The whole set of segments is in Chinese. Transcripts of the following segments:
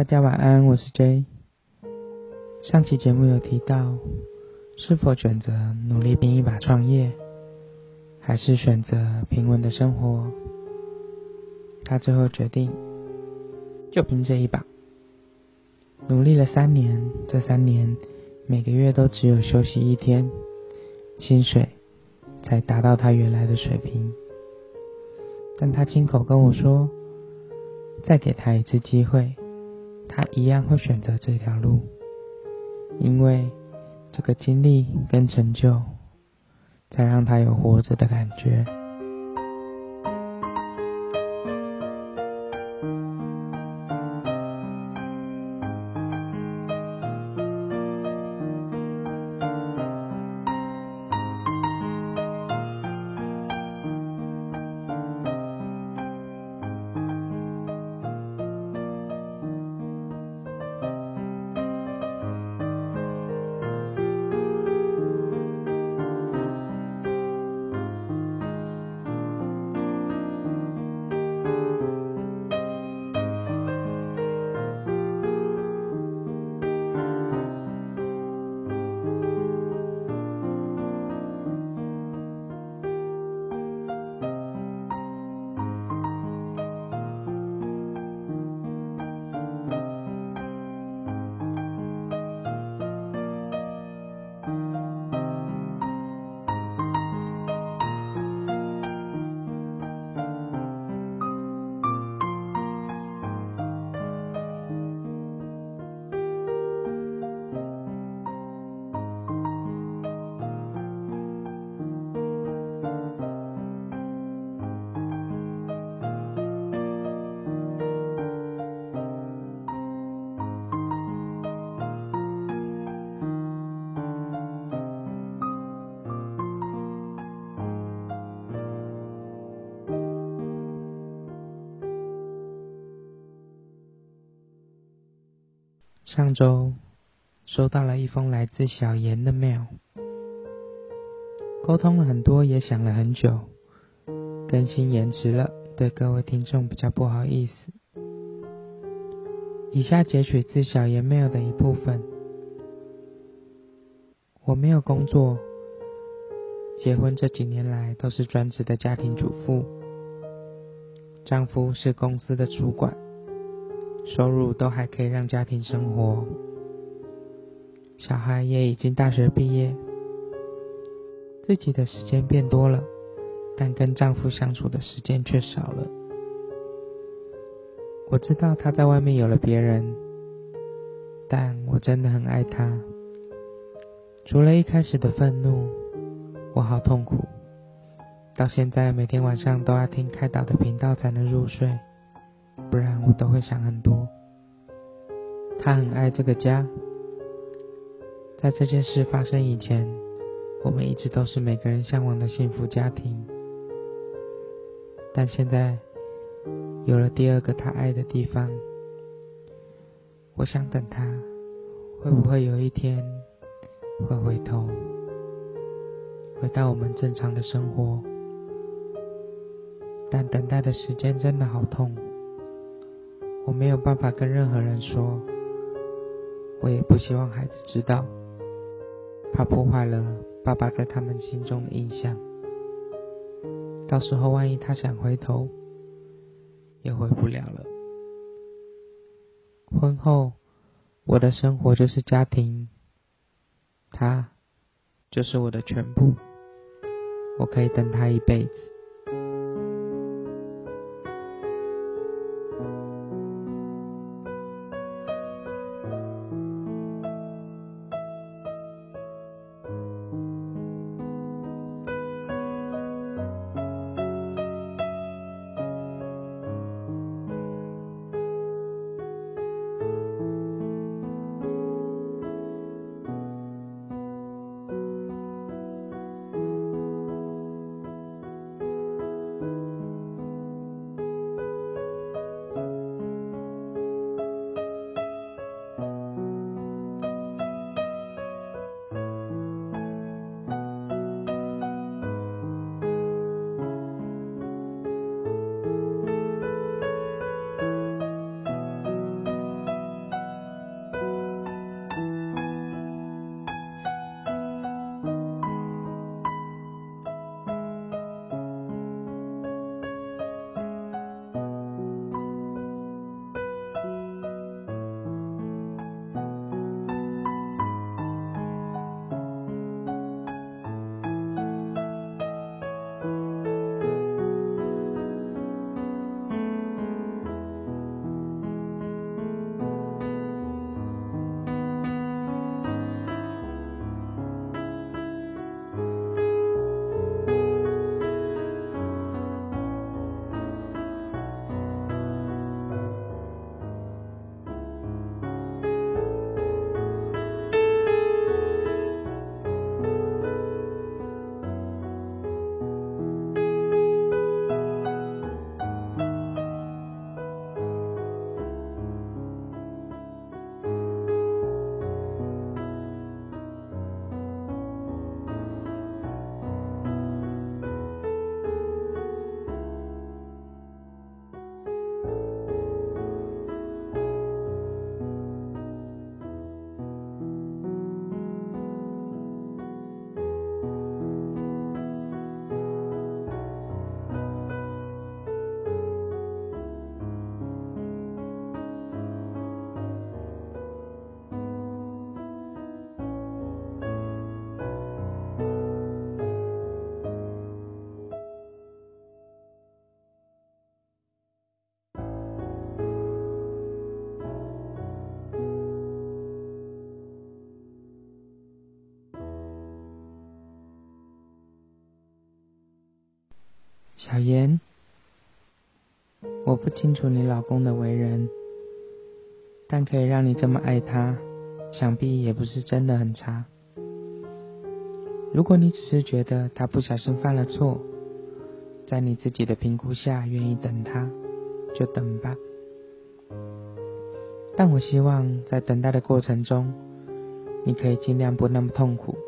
大家晚安，我是 J。上期节目有提到，是否选择努力拼一把创业，还是选择平稳的生活？他最后决定，就拼这一把。努力了三年，这三年每个月都只有休息一天，薪水才达到他原来的水平。但他亲口跟我说，再给他一次机会，他一样会选择这条路，因为这个经历跟成就，才让他有活着的感觉。上周收到了一封来自小严的 mail，沟通了很多，也想了很久，更新延迟了，对各位听众比较不好意思。以下截取自小严 mail 的一部分。我没有工作，结婚这几年来都是专职的家庭主妇，丈夫是公司的主管。收入都还可以让家庭生活，小孩也已经大学毕业，自己的时间变多了，但跟丈夫相处的时间却少了。我知道他在外面有了别人，但我真的很爱他。除了一开始的愤怒，我好痛苦，到现在每天晚上都要听开导的频道才能入睡。不然我都会想很多。他很爱这个家，在这件事发生以前，我们一直都是每个人向往的幸福家庭。但现在有了第二个他爱的地方，我想等他，会不会有一天会回头，回到我们正常的生活？但等待的时间真的好痛。我没有办法跟任何人说，我也不希望孩子知道，怕破坏了爸爸在他们心中的印象。到时候万一他想回头，也回不了了。婚后，我的生活就是家庭，他就是我的全部，我可以等他一辈子。小妍，我不清楚你老公的为人，但可以让你这么爱他，想必也不是真的很差。如果你只是觉得他不小心犯了错，在你自己的评估下愿意等他，就等吧。但我希望在等待的过程中，你可以尽量不那么痛苦。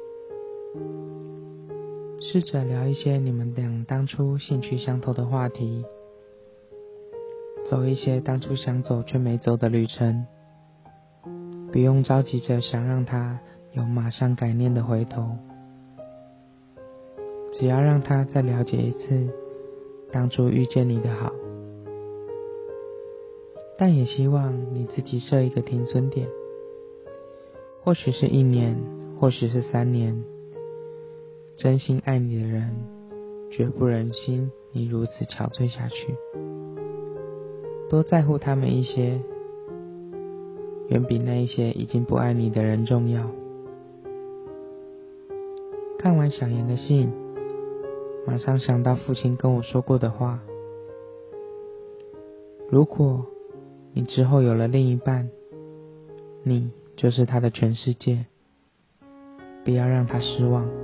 试着聊一些你们俩当初兴趣相投的话题，走一些当初想走却没走的旅程。不用着急着想让他有马上改念的回头。只要让他再了解一次当初遇见你的好，但也希望你自己设一个停损点，或许是一年，或许是三年。真心爱你的人，绝不忍心你如此憔悴下去。多在乎他们一些，远比那一些已经不爱你的人重要。看完小妍的信。马上想到父亲跟我说过的话：如果你之后有了另一半，你就是他的全世界，不要让他失望。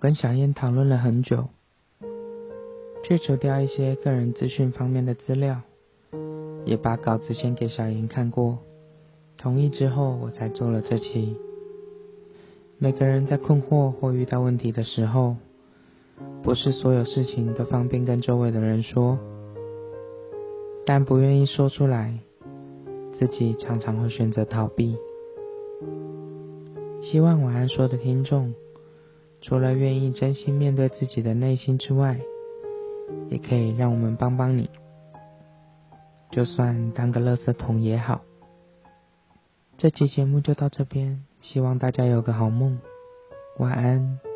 跟小燕讨论了很久，去除掉一些个人资讯方面的资料，也把稿子先给小燕看过，同意之后我才做了这期。每个人在困惑或遇到问题的时候，不是所有事情都方便跟周围的人说，但不愿意说出来，自己常常会选择逃避。希望晚安说的听众。除了愿意真心面对自己的内心之外，也可以让我们帮帮你，就算当个乐色桶也好。这期节目就到这边，希望大家有个好梦，晚安。